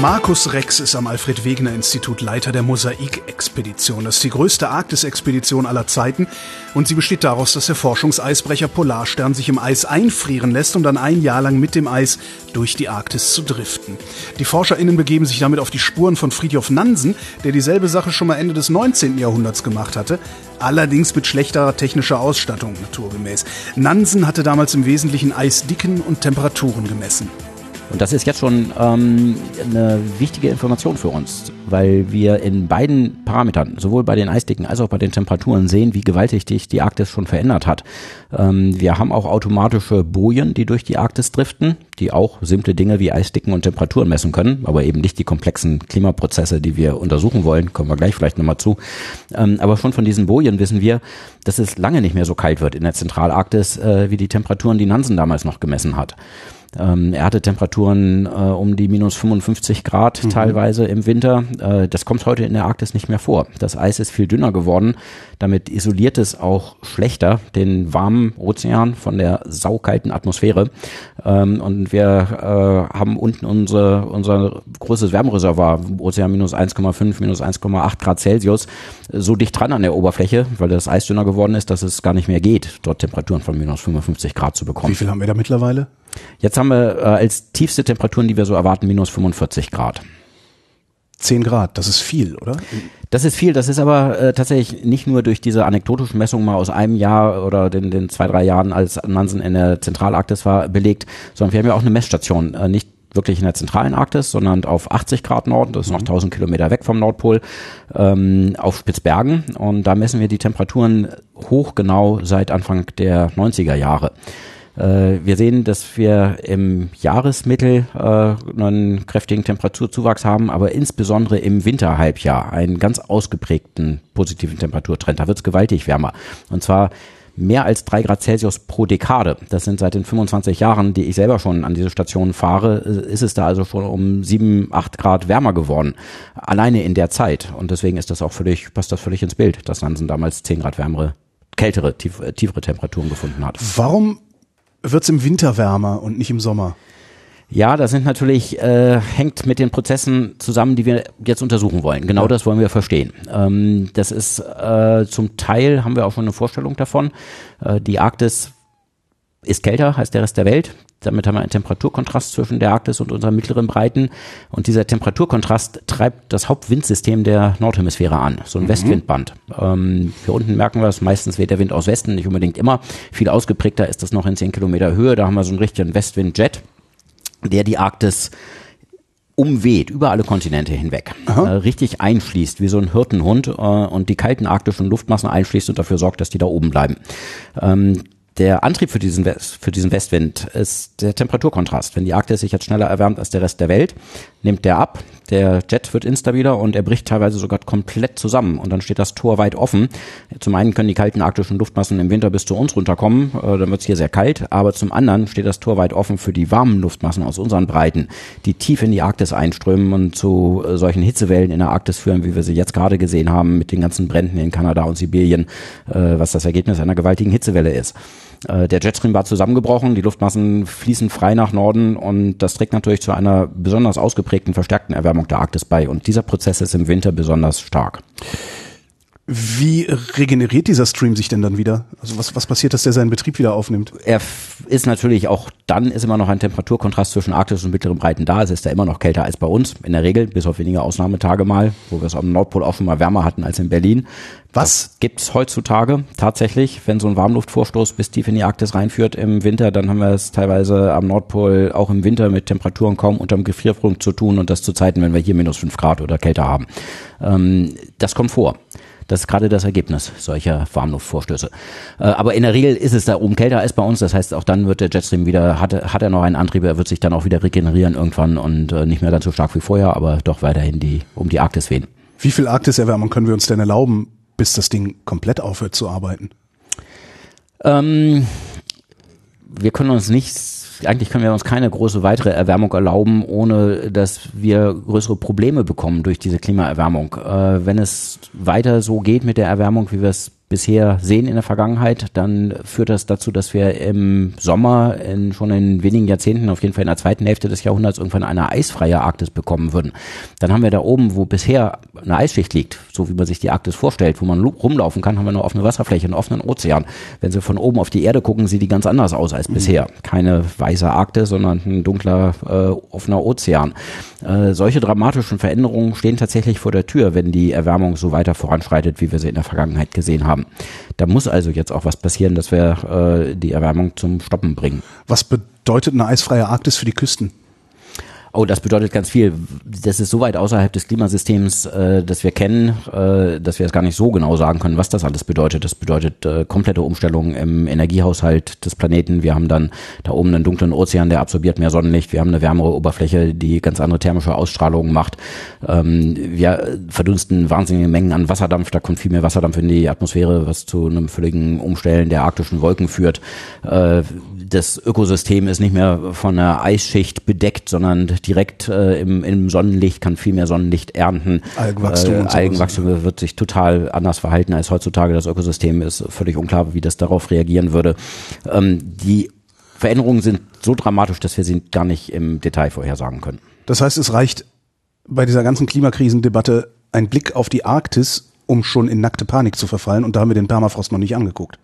Markus Rex ist am Alfred-Wegener-Institut Leiter der Mosaik-Expedition. Das ist die größte Arktis-Expedition aller Zeiten und sie besteht daraus, dass der Forschungseisbrecher Polarstern sich im Eis einfrieren lässt, um dann ein Jahr lang mit dem Eis durch die Arktis zu driften. Die ForscherInnen begeben sich damit auf die Spuren von Fridtjof Nansen, der dieselbe Sache schon mal Ende des 19. Jahrhunderts gemacht hatte, allerdings mit schlechterer technischer Ausstattung naturgemäß. Nansen hatte damals im Wesentlichen Eisdicken und Temperaturen gemessen. Und das ist jetzt schon ähm, eine wichtige Information für uns, weil wir in beiden Parametern, sowohl bei den Eisdicken als auch bei den Temperaturen, sehen, wie gewaltig sich die Arktis schon verändert hat. Ähm, wir haben auch automatische Bojen, die durch die Arktis driften, die auch simple Dinge wie Eisdicken und Temperaturen messen können, aber eben nicht die komplexen Klimaprozesse, die wir untersuchen wollen. Kommen wir gleich vielleicht nochmal zu. Ähm, aber schon von diesen Bojen wissen wir, dass es lange nicht mehr so kalt wird in der Zentralarktis, äh, wie die Temperaturen, die Nansen damals noch gemessen hat. Ähm, er hatte Temperaturen äh, um die minus 55 Grad mhm. teilweise im Winter. Äh, das kommt heute in der Arktis nicht mehr vor. Das Eis ist viel dünner geworden. Damit isoliert es auch schlechter den warmen Ozean von der saukalten Atmosphäre. Ähm, und wir äh, haben unten unsere, unser größtes Wärmereservoir, Ozean minus 1,5, minus 1,8 Grad Celsius, so dicht dran an der Oberfläche, weil das Eis dünner geworden ist, dass es gar nicht mehr geht, dort Temperaturen von minus 55 Grad zu bekommen. Wie viel haben wir da mittlerweile? Jetzt haben wir äh, als tiefste Temperaturen, die wir so erwarten, minus 45 Grad. 10 Grad, das ist viel, oder? Das ist viel, das ist aber äh, tatsächlich nicht nur durch diese anekdotischen Messungen mal aus einem Jahr oder den, den zwei, drei Jahren, als Nansen in der Zentralarktis war, belegt, sondern wir haben ja auch eine Messstation, äh, nicht wirklich in der zentralen Arktis, sondern auf 80 Grad Norden, das ist noch 1000 mhm. Kilometer weg vom Nordpol, ähm, auf Spitzbergen. Und da messen wir die Temperaturen hochgenau seit Anfang der 90er Jahre. Äh, wir sehen, dass wir im Jahresmittel äh, einen kräftigen Temperaturzuwachs haben, aber insbesondere im Winterhalbjahr einen ganz ausgeprägten positiven Temperaturtrend. Da wird es gewaltig wärmer. Und zwar mehr als drei Grad Celsius pro Dekade. Das sind seit den 25 Jahren, die ich selber schon an diese Station fahre, äh, ist es da also schon um sieben, acht Grad wärmer geworden. Alleine in der Zeit. Und deswegen ist das auch völlig, passt das völlig ins Bild, dass Nansen damals zehn Grad wärmere, kältere, tief, tiefere Temperaturen gefunden hat. Warum wird's im Winter wärmer und nicht im Sommer? Ja, das sind natürlich, äh, hängt mit den Prozessen zusammen, die wir jetzt untersuchen wollen. Genau ja. das wollen wir verstehen. Ähm, das ist äh, zum Teil, haben wir auch schon eine Vorstellung davon. Äh, die Arktis ist kälter als der Rest der Welt. Damit haben wir einen Temperaturkontrast zwischen der Arktis und unseren mittleren Breiten. Und dieser Temperaturkontrast treibt das Hauptwindsystem der Nordhemisphäre an, so ein mhm. Westwindband. Ähm, hier unten merken wir es, meistens weht der Wind aus Westen, nicht unbedingt immer. Viel ausgeprägter ist das noch in 10 Kilometer Höhe. Da haben wir so einen richtigen Westwindjet, der die Arktis umweht, über alle Kontinente hinweg, äh, richtig einschließt, wie so ein Hirtenhund äh, und die kalten arktischen Luftmassen einschließt und dafür sorgt, dass die da oben bleiben. Ähm, der Antrieb für diesen, West, für diesen Westwind ist der Temperaturkontrast. Wenn die Arktis sich jetzt schneller erwärmt als der Rest der Welt, nimmt der ab, der Jet wird instabiler und er bricht teilweise sogar komplett zusammen und dann steht das Tor weit offen. Zum einen können die kalten arktischen Luftmassen im Winter bis zu uns runterkommen, äh, dann wird es hier sehr kalt, aber zum anderen steht das Tor weit offen für die warmen Luftmassen aus unseren Breiten, die tief in die Arktis einströmen und zu äh, solchen Hitzewellen in der Arktis führen, wie wir sie jetzt gerade gesehen haben mit den ganzen Bränden in Kanada und Sibirien, äh, was das Ergebnis einer gewaltigen Hitzewelle ist. Äh, der Jetstream war zusammengebrochen, die Luftmassen fließen frei nach Norden und das trägt natürlich zu einer besonders ausgeprägten, verstärkten Erwärmung der Arktis bei. Und dieser Prozess ist im Winter besonders stark. Wie regeneriert dieser Stream sich denn dann wieder? Also was, was passiert, dass der seinen Betrieb wieder aufnimmt? Er ist natürlich auch dann ist immer noch ein Temperaturkontrast zwischen Arktis und mittleren Breiten da. Es ist da immer noch kälter als bei uns. In der Regel, bis auf wenige Ausnahmetage mal, wo wir es am Nordpol auch schon mal wärmer hatten als in Berlin. Was das gibt's heutzutage tatsächlich, wenn so ein Warmluftvorstoß bis tief in die Arktis reinführt im Winter, dann haben wir es teilweise am Nordpol auch im Winter mit Temperaturen kaum unterm Gefrierpunkt zu tun und das zu Zeiten, wenn wir hier minus fünf Grad oder kälter haben. Ähm, das kommt vor. Das ist gerade das Ergebnis solcher Warmluftvorstöße. Äh, aber in der Regel ist es da oben kälter als bei uns. Das heißt, auch dann wird der Jetstream wieder, hat, hat er noch einen Antrieb, er wird sich dann auch wieder regenerieren irgendwann und äh, nicht mehr ganz so stark wie vorher, aber doch weiterhin die, um die Arktis wehen. Wie viel Arktiserwärmung können wir uns denn erlauben, bis das Ding komplett aufhört zu arbeiten? Ähm, wir können uns nicht eigentlich können wir uns keine große weitere Erwärmung erlauben, ohne dass wir größere Probleme bekommen durch diese Klimaerwärmung. Äh, wenn es weiter so geht mit der Erwärmung, wie wir es bisher sehen in der Vergangenheit, dann führt das dazu, dass wir im Sommer in, schon in wenigen Jahrzehnten, auf jeden Fall in der zweiten Hälfte des Jahrhunderts, irgendwann eine eisfreie Arktis bekommen würden. Dann haben wir da oben, wo bisher eine Eisschicht liegt, so wie man sich die Arktis vorstellt, wo man rumlaufen kann, haben wir eine offene Wasserfläche, einen offenen Ozean. Wenn Sie von oben auf die Erde gucken, sieht die ganz anders aus als mhm. bisher. Keine weiße Arktis, sondern ein dunkler, äh, offener Ozean. Äh, solche dramatischen Veränderungen stehen tatsächlich vor der Tür, wenn die Erwärmung so weiter voranschreitet, wie wir sie in der Vergangenheit gesehen haben haben. Da muss also jetzt auch was passieren, dass wir äh, die Erwärmung zum Stoppen bringen. Was bedeutet eine eisfreie Arktis für die Küsten? Oh, das bedeutet ganz viel. Das ist so weit außerhalb des Klimasystems, äh, das wir kennen, äh, dass wir es gar nicht so genau sagen können, was das alles bedeutet. Das bedeutet äh, komplette Umstellung im Energiehaushalt des Planeten. Wir haben dann da oben einen dunklen Ozean, der absorbiert mehr Sonnenlicht. Wir haben eine wärmere Oberfläche, die ganz andere thermische Ausstrahlungen macht. Ähm, wir verdunsten wahnsinnige Mengen an Wasserdampf. Da kommt viel mehr Wasserdampf in die Atmosphäre, was zu einem völligen Umstellen der arktischen Wolken führt. Äh, das Ökosystem ist nicht mehr von einer Eisschicht bedeckt, sondern direkt äh, im, im Sonnenlicht, kann viel mehr Sonnenlicht ernten. Algenwachstum, äh, Algenwachstum wird sich total anders verhalten als heutzutage. Das Ökosystem ist völlig unklar, wie das darauf reagieren würde. Ähm, die Veränderungen sind so dramatisch, dass wir sie gar nicht im Detail vorhersagen können. Das heißt, es reicht bei dieser ganzen Klimakrisendebatte ein Blick auf die Arktis um schon in nackte Panik zu verfallen. Und da haben wir den Permafrost noch nicht angeguckt.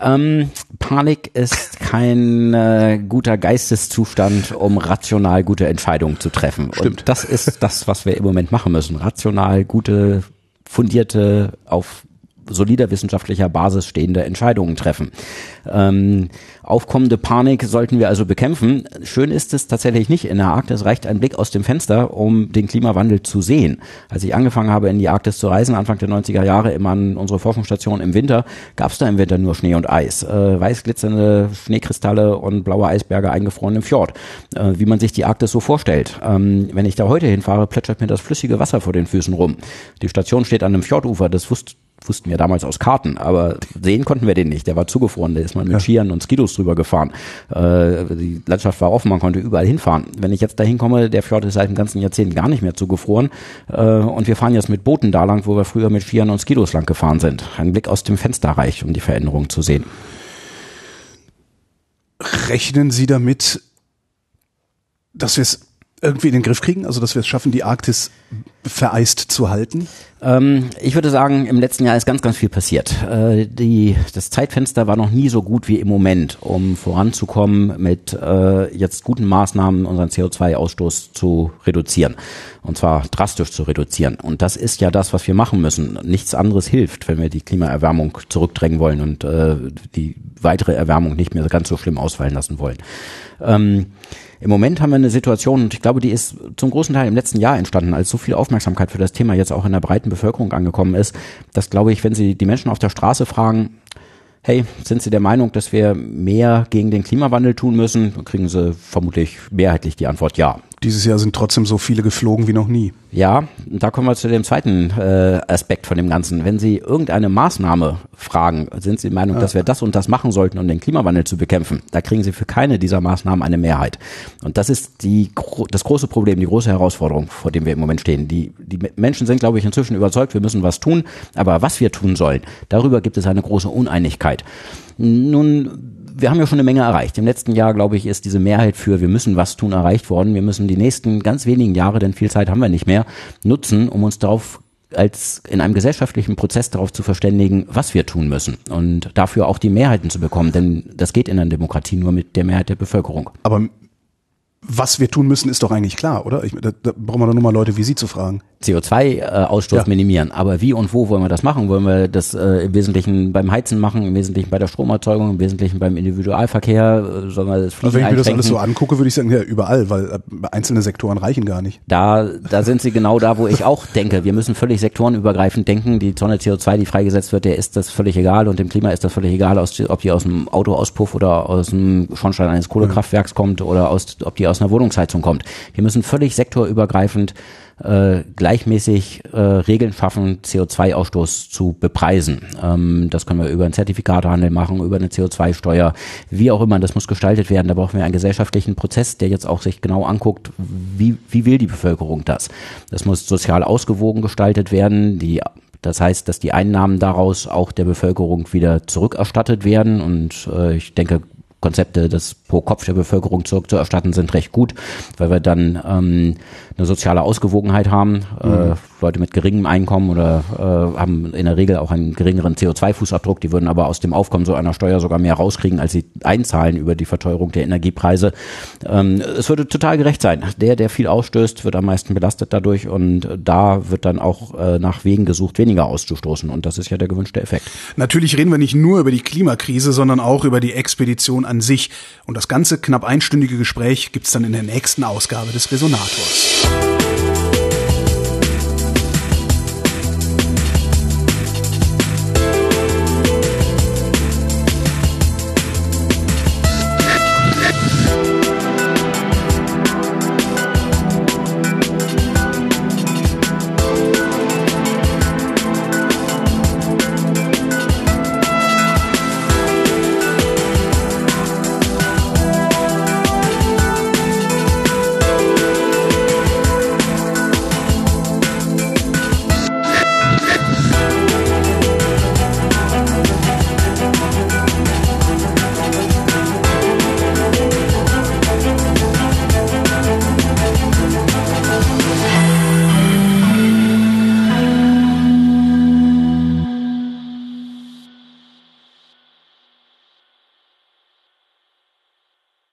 Ähm, Panik ist kein äh, guter Geisteszustand, um rational gute Entscheidungen zu treffen. Stimmt. Und das ist das, was wir im Moment machen müssen. Rational gute, fundierte, auf solider wissenschaftlicher Basis stehende Entscheidungen treffen. Ähm, aufkommende Panik sollten wir also bekämpfen. Schön ist es tatsächlich nicht in der Arktis. Reicht ein Blick aus dem Fenster, um den Klimawandel zu sehen. Als ich angefangen habe, in die Arktis zu reisen, Anfang der 90er Jahre, immer an unsere Forschungsstation im Winter, gab es da im Winter nur Schnee und Eis. Äh, weiß glitzernde Schneekristalle und blaue Eisberge eingefroren im Fjord. Äh, wie man sich die Arktis so vorstellt. Ähm, wenn ich da heute hinfahre, plätschert mir das flüssige Wasser vor den Füßen rum. Die Station steht an einem Fjordufer. Das wusste wussten wir damals aus Karten, aber sehen konnten wir den nicht. Der war zugefroren, der ist mal mit ja. Skiern und Skidos drüber gefahren. Äh, die Landschaft war offen, man konnte überall hinfahren. Wenn ich jetzt da hinkomme, der Fjord ist seit dem ganzen Jahrzehnt gar nicht mehr zugefroren äh, und wir fahren jetzt mit Booten da lang, wo wir früher mit Skiern und Skidos lang gefahren sind. Ein Blick aus dem Fenster reicht, um die Veränderung zu sehen. Rechnen Sie damit, dass wir es irgendwie in den Griff kriegen? Also, dass wir es schaffen, die Arktis vereist zu halten? Ähm, ich würde sagen, im letzten Jahr ist ganz, ganz viel passiert. Äh, die, das Zeitfenster war noch nie so gut wie im Moment, um voranzukommen mit äh, jetzt guten Maßnahmen, unseren CO2-Ausstoß zu reduzieren. Und zwar drastisch zu reduzieren. Und das ist ja das, was wir machen müssen. Nichts anderes hilft, wenn wir die Klimaerwärmung zurückdrängen wollen und äh, die weitere Erwärmung nicht mehr ganz so schlimm ausfallen lassen wollen. Ähm, im Moment haben wir eine Situation, und ich glaube, die ist zum großen Teil im letzten Jahr entstanden, als so viel Aufmerksamkeit für das Thema jetzt auch in der breiten Bevölkerung angekommen ist, dass, glaube ich, wenn Sie die Menschen auf der Straße fragen, hey, sind Sie der Meinung, dass wir mehr gegen den Klimawandel tun müssen? Dann kriegen Sie vermutlich mehrheitlich die Antwort ja. Dieses Jahr sind trotzdem so viele geflogen wie noch nie. Ja, da kommen wir zu dem zweiten äh, Aspekt von dem Ganzen. Wenn Sie irgendeine Maßnahme fragen, sind Sie der Meinung, ja. dass wir das und das machen sollten, um den Klimawandel zu bekämpfen, da kriegen Sie für keine dieser Maßnahmen eine Mehrheit. Und das ist die, das große Problem, die große Herausforderung, vor dem wir im Moment stehen. Die, die Menschen sind, glaube ich, inzwischen überzeugt, wir müssen was tun, aber was wir tun sollen, darüber gibt es eine große Uneinigkeit. Nun wir haben ja schon eine Menge erreicht. Im letzten Jahr, glaube ich, ist diese Mehrheit für wir müssen was tun erreicht worden. Wir müssen die nächsten ganz wenigen Jahre, denn viel Zeit haben wir nicht mehr, nutzen, um uns darauf als in einem gesellschaftlichen Prozess darauf zu verständigen, was wir tun müssen und dafür auch die Mehrheiten zu bekommen, denn das geht in einer Demokratie nur mit der Mehrheit der Bevölkerung. Aber was wir tun müssen, ist doch eigentlich klar, oder? Ich, da, da brauchen wir doch nur mal Leute wie Sie zu fragen. CO2-Ausstoß ja. minimieren. Aber wie und wo wollen wir das machen? Wollen wir das äh, im Wesentlichen beim Heizen machen, im Wesentlichen bei der Stromerzeugung, im Wesentlichen beim Individualverkehr? Äh, sollen wir das Fliegen also wenn ich mir das alles so angucke, würde ich sagen, ja, überall, weil äh, einzelne Sektoren reichen gar nicht. Da, da sind Sie genau da, wo ich auch denke. Wir müssen völlig sektorenübergreifend denken. Die Tonne CO2, die freigesetzt wird, der ist das völlig egal und dem Klima ist das völlig egal, aus, ob die aus dem Autoauspuff oder aus dem Schornstein eines Kohlekraftwerks kommt oder aus, ob die aus einer Wohnungsheizung kommt. Wir müssen völlig sektorübergreifend äh, gleichmäßig äh, Regeln schaffen, CO2-Ausstoß zu bepreisen. Ähm, das können wir über einen Zertifikatehandel machen, über eine CO2-Steuer, wie auch immer. Das muss gestaltet werden. Da brauchen wir einen gesellschaftlichen Prozess, der jetzt auch sich genau anguckt, wie, wie will die Bevölkerung das. Das muss sozial ausgewogen gestaltet werden. Die das heißt, dass die Einnahmen daraus auch der Bevölkerung wieder zurückerstattet werden. Und äh, ich denke, Konzepte, das pro Kopf der Bevölkerung zurückzuerstatten, sind recht gut, weil wir dann ähm, eine soziale Ausgewogenheit haben. Äh, mhm. Äh, Leute mit geringem Einkommen oder äh, haben in der Regel auch einen geringeren CO2-Fußabdruck, die würden aber aus dem Aufkommen so einer Steuer sogar mehr rauskriegen, als sie einzahlen über die Verteuerung der Energiepreise. Ähm, es würde total gerecht sein. Der, der viel ausstößt, wird am meisten belastet dadurch und da wird dann auch äh, nach Wegen gesucht, weniger auszustoßen und das ist ja der gewünschte Effekt. Natürlich reden wir nicht nur über die Klimakrise, sondern auch über die Expedition an sich und das ganze knapp einstündige Gespräch gibt's dann in der nächsten Ausgabe des Resonators.